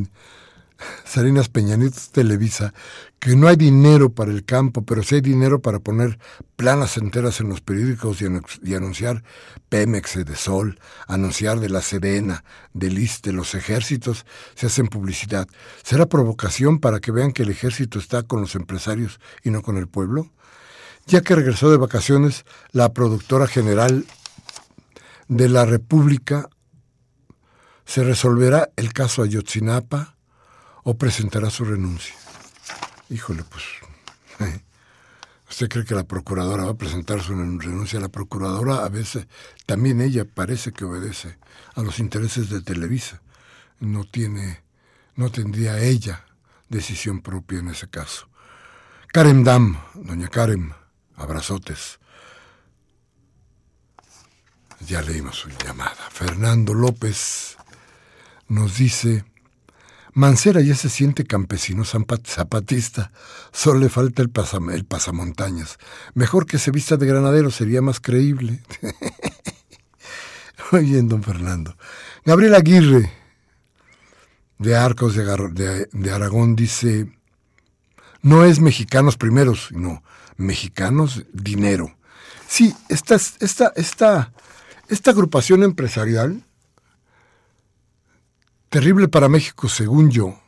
Speaker 1: Salinas Peña Nieto Televisa, que no hay dinero para el campo, pero sí hay dinero para poner planas enteras en los periódicos y, anunciar Pemex de Sol, anunciar de la Serena, del ISTE, los ejércitos, se hacen publicidad. ¿Será provocación para que vean que el ejército está con los empresarios y no con el pueblo? Ya que regresó de vacaciones, la productora general de la República se resolverá el caso Ayotzinapa o presentará su renuncia. Híjole, pues... ¿Usted cree que la procuradora va a presentar su renuncia? La procuradora a veces, también ella parece que obedece a los intereses de Televisa. No tiene, no tendría ella decisión propia en ese caso. Karen Dam, doña Karen, abrazotes. Ya leímos su llamada. Fernando López nos dice, Mancera ya se siente campesino zapatista, solo le falta el, pasamontañas. Mejor que se vista de granadero, sería más creíble. Muy don Fernando. Gabriel Aguirre, de Arcos de, de, Aragón, dice, no es mexicanos primeros, sino mexicanos dinero. Sí, esta, esta, esta, esta agrupación empresarial terrible para México, según yo,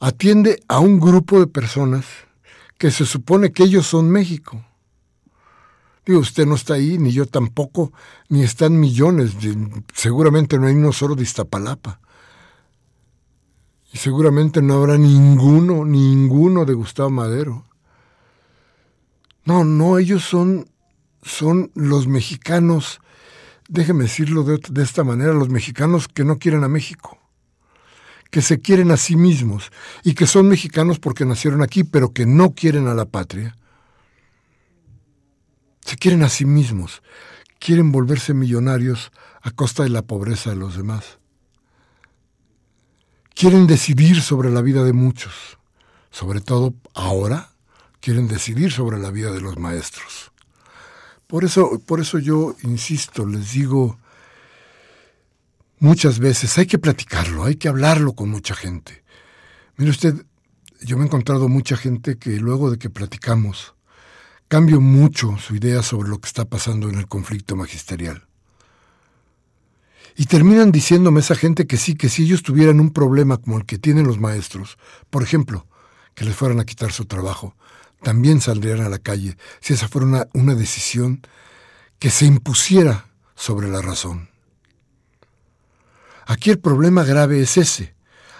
Speaker 1: atiende a un grupo de personas que se supone que ellos son México. Digo, usted no está ahí, ni yo tampoco, ni están millones, seguramente no hay uno solo de Iztapalapa. Y seguramente no habrá ninguno, ninguno de Gustavo Madero. No, no, ellos son, son los mexicanos, déjeme decirlo de, de esta manera, los mexicanos que no quieren a México que se quieren a sí mismos y que son mexicanos porque nacieron aquí, pero que no quieren a la patria. Se quieren a sí mismos, quieren volverse millonarios a costa de la pobreza de los demás. Quieren decidir sobre la vida de muchos, sobre todo ahora quieren decidir sobre la vida de los maestros. Por eso, por eso yo insisto, les digo, muchas veces. Hay que platicarlo, hay que hablarlo con mucha gente. Mire usted, yo me he encontrado mucha gente que luego de que platicamos, cambio mucho su idea sobre lo que está pasando en el conflicto magisterial. Y terminan diciéndome esa gente que sí, que si ellos tuvieran un problema como el que tienen los maestros, por ejemplo, que les fueran a quitar su trabajo, también saldrían a la calle si esa fuera una, una decisión que se impusiera sobre la razón. Aquí el problema grave es ese.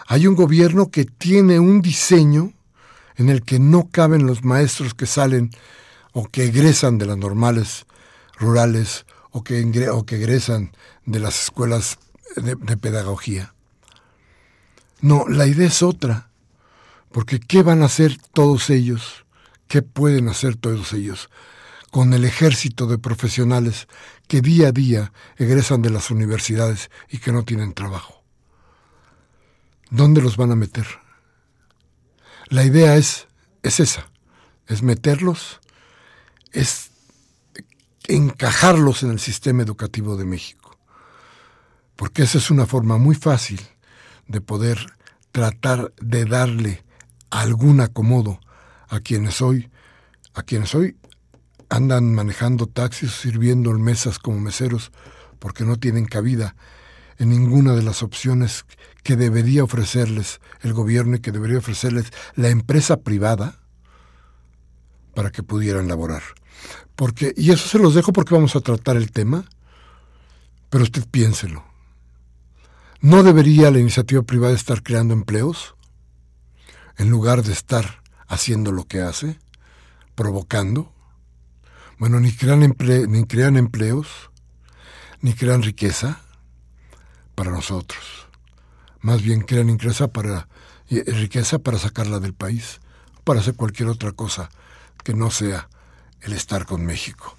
Speaker 1: Hay un gobierno que tiene un diseño en el que no caben los maestros que salen o que egresan de las normales rurales o que, que egresan de las escuelas de pedagogía. No, la idea es otra, porque ¿qué van a hacer todos ellos? ¿Qué pueden hacer todos ellos? Con el ejército de profesionales que día a día egresan de las universidades y que no tienen trabajo. ¿Dónde los van a meter? La idea es, es esa, es meterlos, es encajarlos en el sistema educativo de México. Porque esa es una forma muy fácil de poder tratar de darle algún acomodo a quienes hoy, a quienes hoy andan manejando taxis, sirviendo en mesas como meseros, porque no tienen cabida en ninguna de las opciones que debería ofrecerles el gobierno y que debería ofrecerles la empresa privada para que pudieran laborar. Porque, y eso se los dejo porque vamos a tratar el tema, pero usted piénselo. ¿No debería la iniciativa privada estar creando empleos en lugar de estar haciendo lo que hace, provocando? Bueno, ni crean, ni crean empleos, ni crean riqueza para nosotros. Más bien crean riqueza para, riqueza para sacarla del país, para hacer cualquier otra cosa que no sea el estar con México.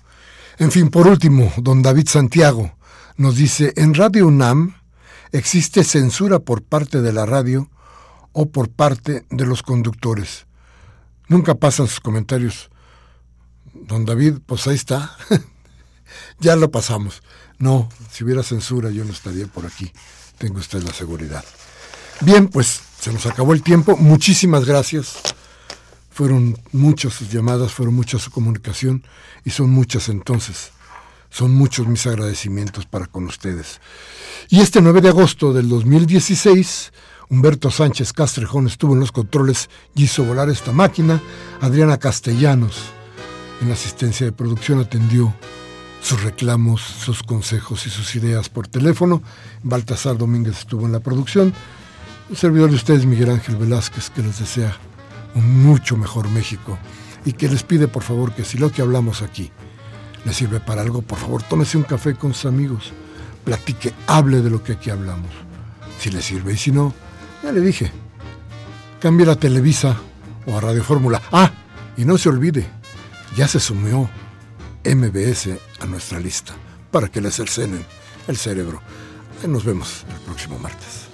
Speaker 1: En fin, por último, don David Santiago nos dice, en Radio UNAM existe censura por parte de la radio o por parte de los conductores. Nunca pasan sus comentarios don David, pues ahí está. ya lo pasamos. No, si hubiera censura yo no estaría por aquí. Tengo usted la seguridad. Bien, pues se nos acabó el tiempo. Muchísimas gracias. Fueron muchas sus llamadas, fueron mucha su comunicación y son muchas entonces. Son muchos mis agradecimientos para con ustedes. Y este 9 de agosto del 2016, Humberto Sánchez Castrejón estuvo en los controles y hizo volar esta máquina. Adriana Castellanos en la asistencia de producción atendió sus reclamos, sus consejos y sus ideas por teléfono. Baltasar Domínguez estuvo en la producción. El servidor de ustedes, Miguel Ángel Velázquez, que les desea un mucho mejor México y que les pide por favor que si lo que hablamos aquí les sirve para algo, por favor tómese un café con sus amigos, platique, hable de lo que aquí hablamos. Si le sirve y si no, ya le dije, cambie la Televisa o a Radio Fórmula. Ah, y no se olvide, ya se sumió MBS a nuestra lista para que le cercenen el cerebro. Nos vemos el próximo martes.